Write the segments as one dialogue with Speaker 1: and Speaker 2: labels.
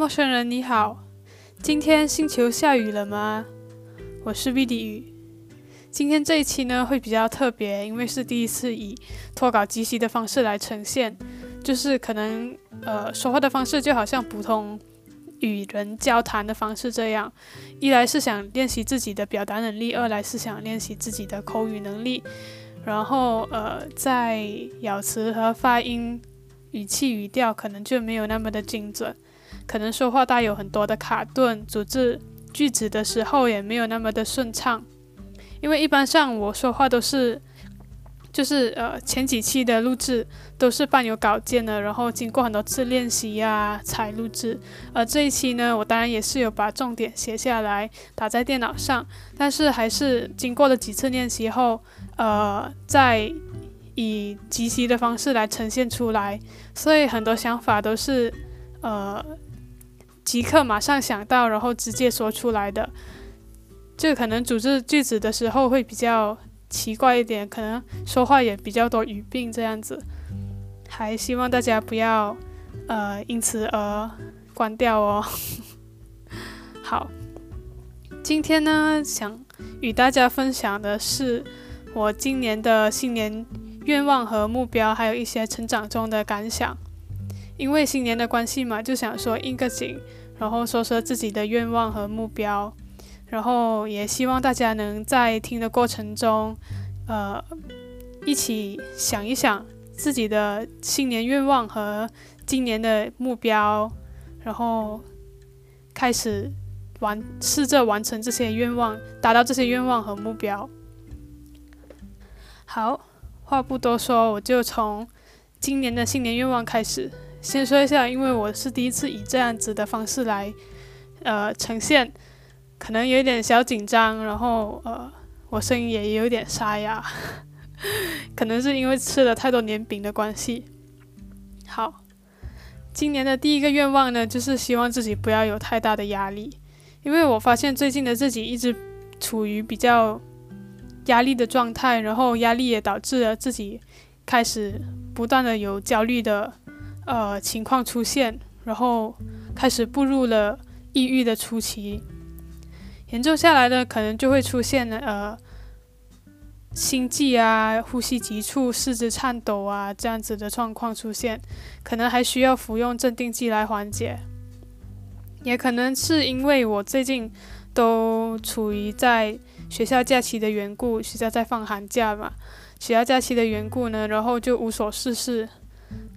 Speaker 1: 陌生人你好，今天星球下雨了吗？我是 v i d 雨。今天这一期呢会比较特别，因为是第一次以脱稿即席的方式来呈现，就是可能呃说话的方式就好像普通与人交谈的方式这样。一来是想练习自己的表达能力，二来是想练习自己的口语能力。然后呃在咬词和发音、语气、语调可能就没有那么的精准。可能说话带有很多的卡顿，组织句子的时候也没有那么的顺畅，因为一般上我说话都是，就是呃前几期的录制都是伴有稿件的，然后经过很多次练习呀才录制，而这一期呢，我当然也是有把重点写下来打在电脑上，但是还是经过了几次练习后，呃再以即席的方式来呈现出来，所以很多想法都是呃。即刻马上想到，然后直接说出来的，就可能组织句子的时候会比较奇怪一点，可能说话也比较多语病这样子。还希望大家不要呃因此而关掉哦。好，今天呢想与大家分享的是我今年的新年愿望和目标，还有一些成长中的感想。因为新年的关系嘛，就想说应个景。然后说说自己的愿望和目标，然后也希望大家能在听的过程中，呃，一起想一想自己的新年愿望和今年的目标，然后开始完试着完成这些愿望，达到这些愿望和目标。好，话不多说，我就从今年的新年愿望开始。先说一下，因为我是第一次以这样子的方式来，呃，呈现，可能有点小紧张，然后呃，我声音也有点沙哑，可能是因为吃了太多年饼的关系。好，今年的第一个愿望呢，就是希望自己不要有太大的压力，因为我发现最近的自己一直处于比较压力的状态，然后压力也导致了自己开始不断的有焦虑的。呃，情况出现，然后开始步入了抑郁的初期。严重下来呢可能就会出现呃心悸啊、呼吸急促、四肢颤抖啊这样子的状况出现，可能还需要服用镇定剂来缓解。也可能是因为我最近都处于在学校假期的缘故，学校在放寒假嘛，学校假期的缘故呢，然后就无所事事。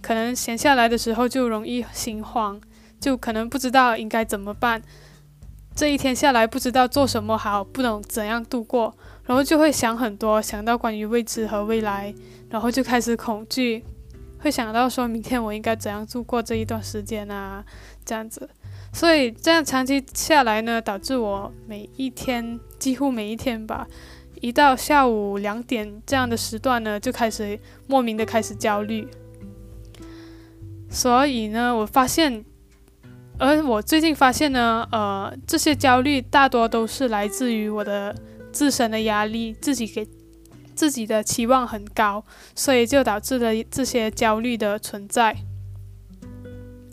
Speaker 1: 可能闲下来的时候就容易心慌，就可能不知道应该怎么办。这一天下来不知道做什么好，不懂怎样度过，然后就会想很多，想到关于未知和未来，然后就开始恐惧，会想到说明天我应该怎样度过这一段时间啊，这样子。所以这样长期下来呢，导致我每一天几乎每一天吧，一到下午两点这样的时段呢，就开始莫名的开始焦虑。所以呢，我发现，而我最近发现呢，呃，这些焦虑大多都是来自于我的自身的压力，自己给自己的期望很高，所以就导致了这些焦虑的存在。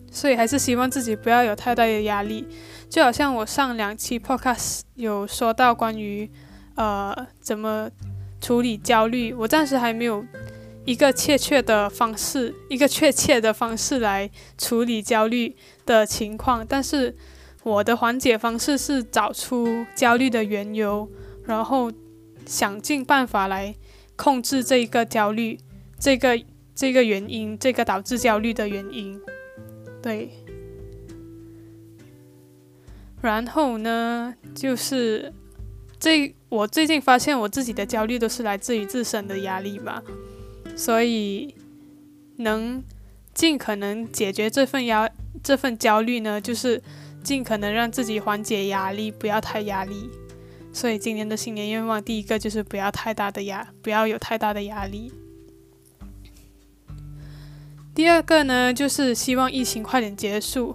Speaker 1: 所以还是希望自己不要有太大的压力，就好像我上两期 podcast 有说到关于，呃，怎么处理焦虑，我暂时还没有。一个确切的方式，一个确切的方式来处理焦虑的情况。但是我的缓解方式是找出焦虑的缘由，然后想尽办法来控制这一个焦虑，这个这个原因，这个导致焦虑的原因。对。然后呢，就是这我最近发现我自己的焦虑都是来自于自身的压力吧。所以，能尽可能解决这份压这份焦虑呢，就是尽可能让自己缓解压力，不要太压力。所以今年的新年愿望，第一个就是不要太大的压，不要有太大的压力。第二个呢，就是希望疫情快点结束，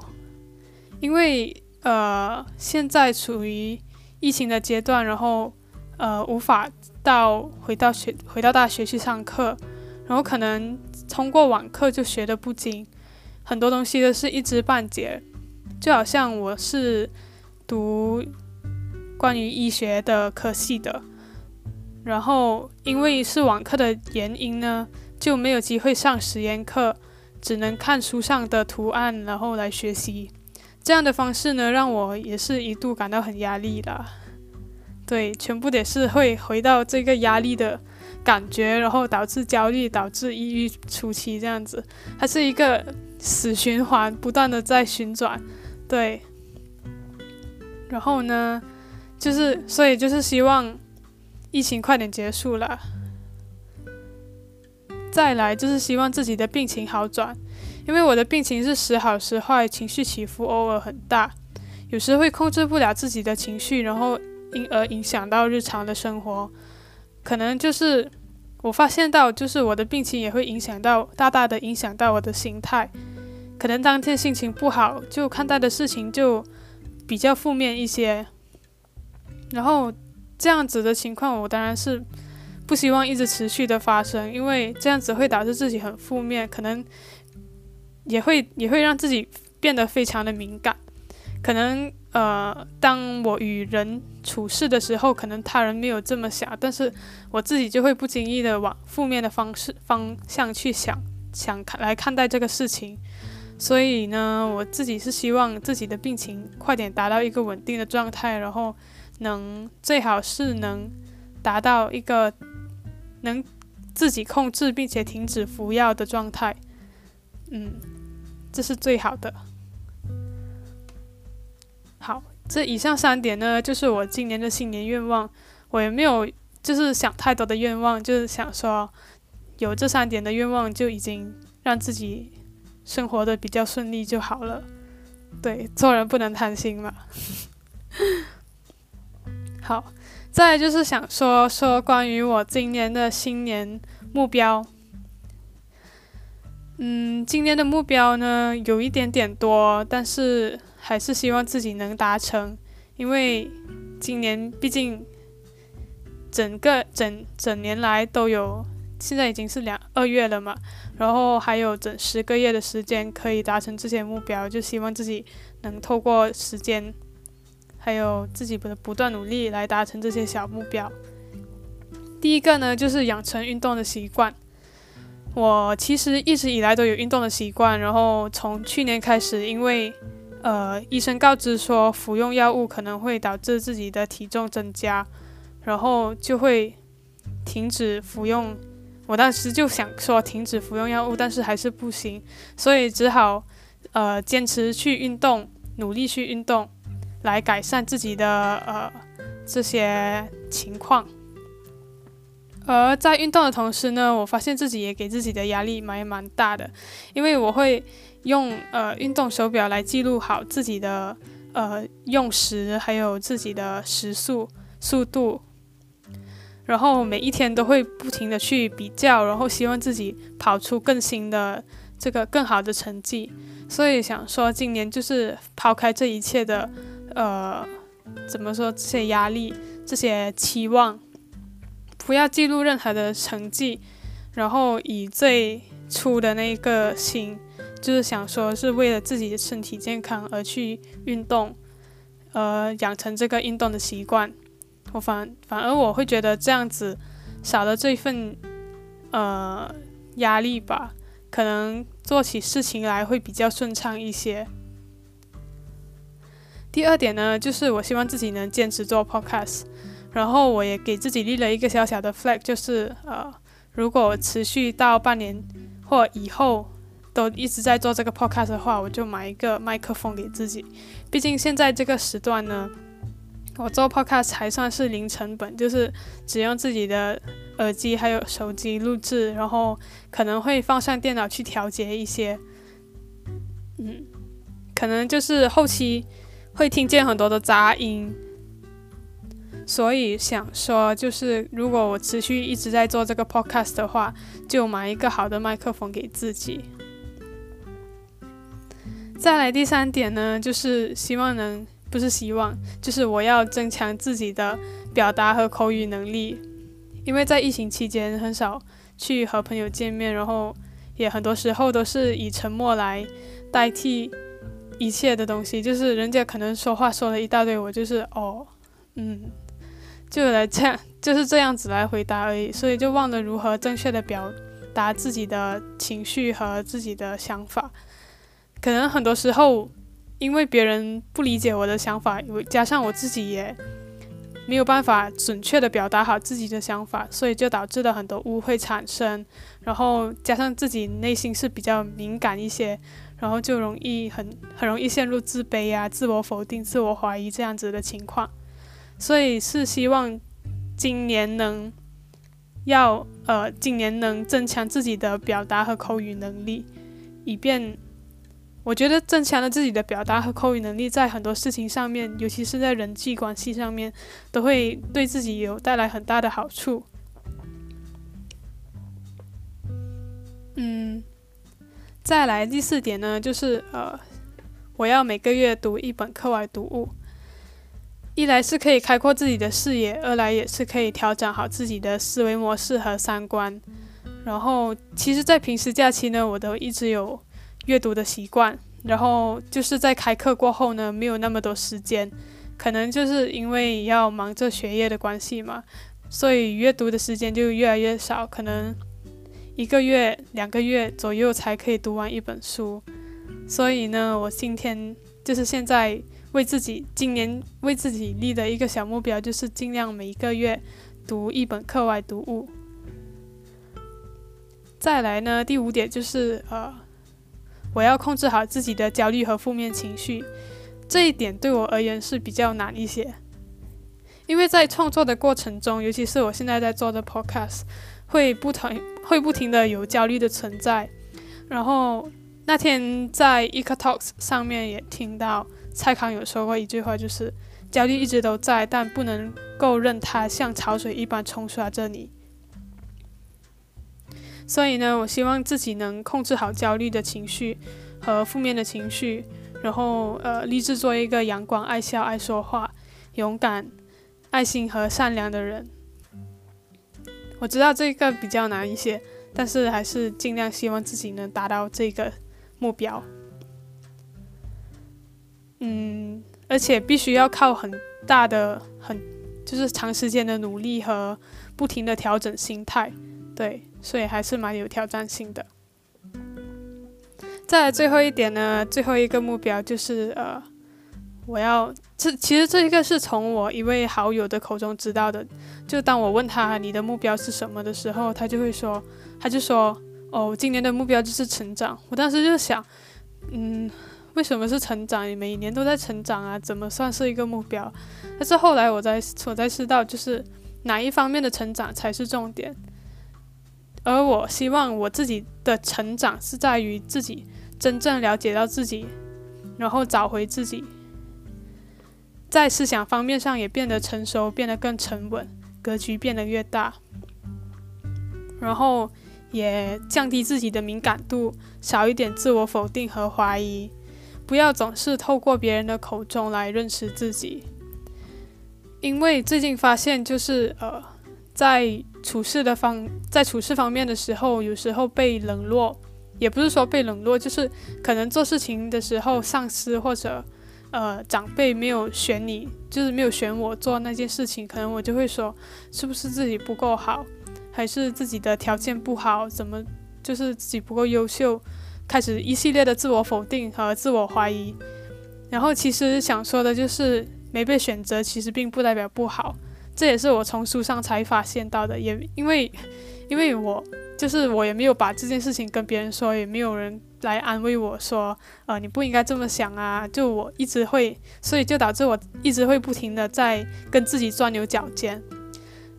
Speaker 1: 因为呃现在处于疫情的阶段，然后呃无法到回到学回到大学去上课。然后可能通过网课就学的不精，很多东西都是一知半解，就好像我是读关于医学的科系的，然后因为是网课的原因呢，就没有机会上实验课，只能看书上的图案，然后来学习。这样的方式呢，让我也是一度感到很压力的。对，全部也是会回到这个压力的感觉，然后导致焦虑，导致抑郁初期这样子，它是一个死循环，不断的在旋转。对，然后呢，就是所以就是希望疫情快点结束了，再来就是希望自己的病情好转，因为我的病情是时好时坏，情绪起伏偶尔很大，有时会控制不了自己的情绪，然后。因而影响到日常的生活，可能就是我发现到，就是我的病情也会影响到，大大的影响到我的心态。可能当天心情不好，就看待的事情就比较负面一些。然后这样子的情况，我当然是不希望一直持续的发生，因为这样子会导致自己很负面，可能也会也会让自己变得非常的敏感，可能。呃，当我与人处事的时候，可能他人没有这么想，但是我自己就会不经意的往负面的方式方向去想，想看来看待这个事情。所以呢，我自己是希望自己的病情快点达到一个稳定的状态，然后能最好是能达到一个能自己控制并且停止服药的状态。嗯，这是最好的。好，这以上三点呢，就是我今年的新年愿望。我也没有就是想太多的愿望，就是想说，有这三点的愿望就已经让自己生活的比较顺利就好了。对，做人不能贪心嘛。好，再就是想说说关于我今年的新年目标。嗯，今年的目标呢，有一点点多，但是。还是希望自己能达成，因为今年毕竟整个整整年来都有，现在已经是两二月了嘛，然后还有整十个月的时间可以达成这些目标，就希望自己能透过时间，还有自己的不断努力来达成这些小目标。第一个呢，就是养成运动的习惯。我其实一直以来都有运动的习惯，然后从去年开始，因为呃，医生告知说服用药物可能会导致自己的体重增加，然后就会停止服用。我当时就想说停止服用药物，但是还是不行，所以只好呃坚持去运动，努力去运动，来改善自己的呃这些情况。而在运动的同时呢，我发现自己也给自己的压力蛮蛮大的，因为我会。用呃运动手表来记录好自己的呃用时，还有自己的时速速度，然后每一天都会不停的去比较，然后希望自己跑出更新的这个更好的成绩。所以想说今年就是抛开这一切的呃怎么说这些压力、这些期望，不要记录任何的成绩，然后以最初的那个心。就是想说，是为了自己的身体健康而去运动，呃，养成这个运动的习惯。我反反而我会觉得这样子少了这份呃压力吧，可能做起事情来会比较顺畅一些。第二点呢，就是我希望自己能坚持做 podcast，然后我也给自己立了一个小小的 flag，就是呃，如果持续到半年或以后。都一直在做这个 podcast 的话，我就买一个麦克风给自己。毕竟现在这个时段呢，我做 podcast 还算是零成本，就是只用自己的耳机还有手机录制，然后可能会放上电脑去调节一些，嗯，可能就是后期会听见很多的杂音。所以想说，就是如果我持续一直在做这个 podcast 的话，就买一个好的麦克风给自己。再来第三点呢，就是希望能不是希望，就是我要增强自己的表达和口语能力，因为在疫情期间很少去和朋友见面，然后也很多时候都是以沉默来代替一切的东西，就是人家可能说话说了一大堆，我就是哦，嗯，就来这样，就是这样子来回答而已，所以就忘了如何正确的表达自己的情绪和自己的想法。可能很多时候，因为别人不理解我的想法，加上我自己也没有办法准确的表达好自己的想法，所以就导致了很多误会产生。然后加上自己内心是比较敏感一些。然后就容易很很容易陷入自卑啊、自我否定、自我怀疑这样子的情况，所以是希望今年能要呃今年能增强自己的表达和口语能力，以便我觉得增强了自己的表达和口语能力，在很多事情上面，尤其是在人际关系上面，都会对自己有带来很大的好处。嗯。再来第四点呢，就是呃，我要每个月读一本课外读物，一来是可以开阔自己的视野，二来也是可以调整好自己的思维模式和三观。然后，其实，在平时假期呢，我都一直有阅读的习惯。然后，就是在开课过后呢，没有那么多时间，可能就是因为要忙着学业的关系嘛，所以阅读的时间就越来越少，可能。一个月、两个月左右才可以读完一本书，所以呢，我今天就是现在为自己今年为自己立的一个小目标，就是尽量每一个月读一本课外读物。再来呢，第五点就是呃，我要控制好自己的焦虑和负面情绪，这一点对我而言是比较难一些，因为在创作的过程中，尤其是我现在在做的 Podcast。会不停会不停的有焦虑的存在，然后那天在 Eco Talks 上面也听到蔡康有说过一句话，就是焦虑一直都在，但不能够任它像潮水一般冲刷着你。所以呢，我希望自己能控制好焦虑的情绪和负面的情绪，然后呃，立志做一个阳光、爱笑、爱说话、勇敢、爱心和善良的人。我知道这个比较难一些，但是还是尽量希望自己能达到这个目标。嗯，而且必须要靠很大的、很就是长时间的努力和不停的调整心态，对，所以还是蛮有挑战性的。再来最后一点呢，最后一个目标就是呃。我要这其实这一个是从我一位好友的口中知道的。就当我问他你的目标是什么的时候，他就会说，他就说，哦，今年的目标就是成长。我当时就想，嗯，为什么是成长？你每年都在成长啊，怎么算是一个目标？但是后来我才我才知道，就是哪一方面的成长才是重点。而我希望我自己的成长是在于自己真正了解到自己，然后找回自己。在思想方面上也变得成熟，变得更沉稳，格局变得越大，然后也降低自己的敏感度，少一点自我否定和怀疑，不要总是透过别人的口中来认识自己。因为最近发现，就是呃，在处事的方，在处事方面的时候，有时候被冷落，也不是说被冷落，就是可能做事情的时候，上司或者。呃，长辈没有选你，就是没有选我做那件事情，可能我就会说，是不是自己不够好，还是自己的条件不好，怎么就是自己不够优秀，开始一系列的自我否定和自我怀疑。然后其实想说的就是，没被选择其实并不代表不好，这也是我从书上才发现到的，也因为，因为我就是我也没有把这件事情跟别人说，也没有人。来安慰我说，呃，你不应该这么想啊！就我一直会，所以就导致我一直会不停的在跟自己钻牛角尖。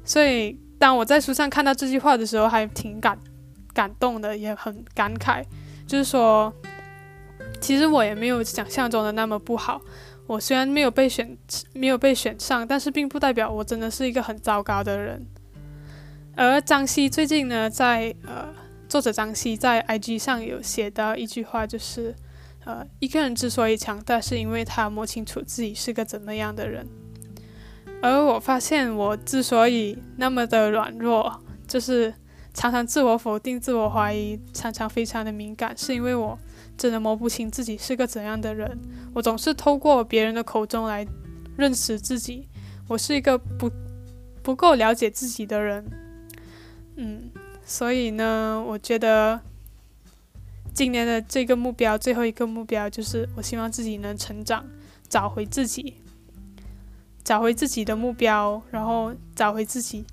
Speaker 1: 所以当我在书上看到这句话的时候，还挺感感动的，也很感慨。就是说，其实我也没有想象中的那么不好。我虽然没有被选，没有被选上，但是并不代表我真的是一个很糟糕的人。而张希最近呢，在呃。作者张希在 IG 上有写到一句话，就是，呃，一个人之所以强大，是因为他摸清楚自己是个怎么样的人。而我发现，我之所以那么的软弱，就是常常自我否定、自我怀疑，常常非常的敏感，是因为我真的摸不清自己是个怎样的人。我总是透过别人的口中来认识自己，我是一个不不够了解自己的人。嗯，所以呢，我觉得今年的这个目标，最后一个目标就是，我希望自己能成长，找回自己，找回自己的目标，然后找回自己。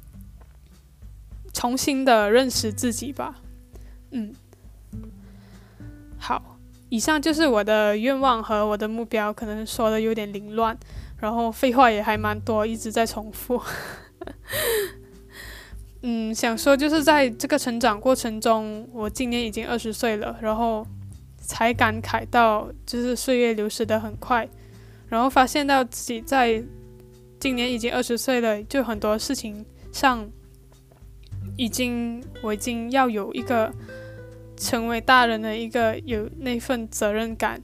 Speaker 1: 重新的认识自己吧，嗯，好，以上就是我的愿望和我的目标，可能说的有点凌乱，然后废话也还蛮多，一直在重复。嗯，想说就是在这个成长过程中，我今年已经二十岁了，然后才感慨到就是岁月流逝的很快，然后发现到自己在今年已经二十岁了，就很多事情上。已经，我已经要有一个成为大人的一个有那份责任感，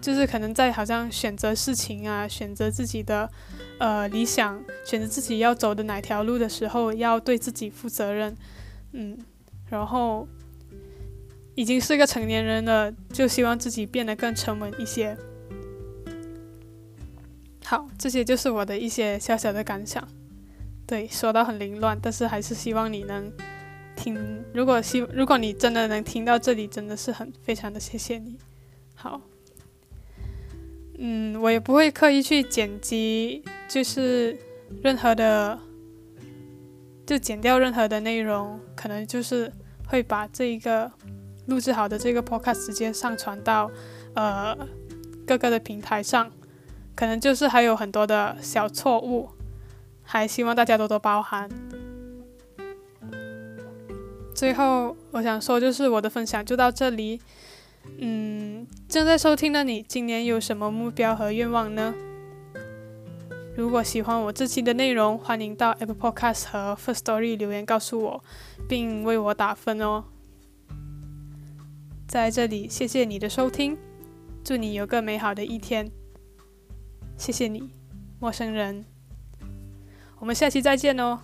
Speaker 1: 就是可能在好像选择事情啊，选择自己的呃理想，选择自己要走的哪条路的时候，要对自己负责任，嗯，然后已经是个成年人了，就希望自己变得更沉稳一些。好，这些就是我的一些小小的感想。对，说到很凌乱，但是还是希望你能听。如果希，如果你真的能听到这里，真的是很非常的谢谢你。好，嗯，我也不会刻意去剪辑，就是任何的，就剪掉任何的内容，可能就是会把这一个录制好的这个 podcast 直接上传到呃各个的平台上，可能就是还有很多的小错误。还希望大家多多包涵。最后，我想说，就是我的分享就到这里。嗯，正在收听的你，今年有什么目标和愿望呢？如果喜欢我这期的内容，欢迎到 Apple Podcast 和 First Story 留言告诉我，并为我打分哦。在这里，谢谢你的收听，祝你有个美好的一天。谢谢你，陌生人。我们下期再见哦。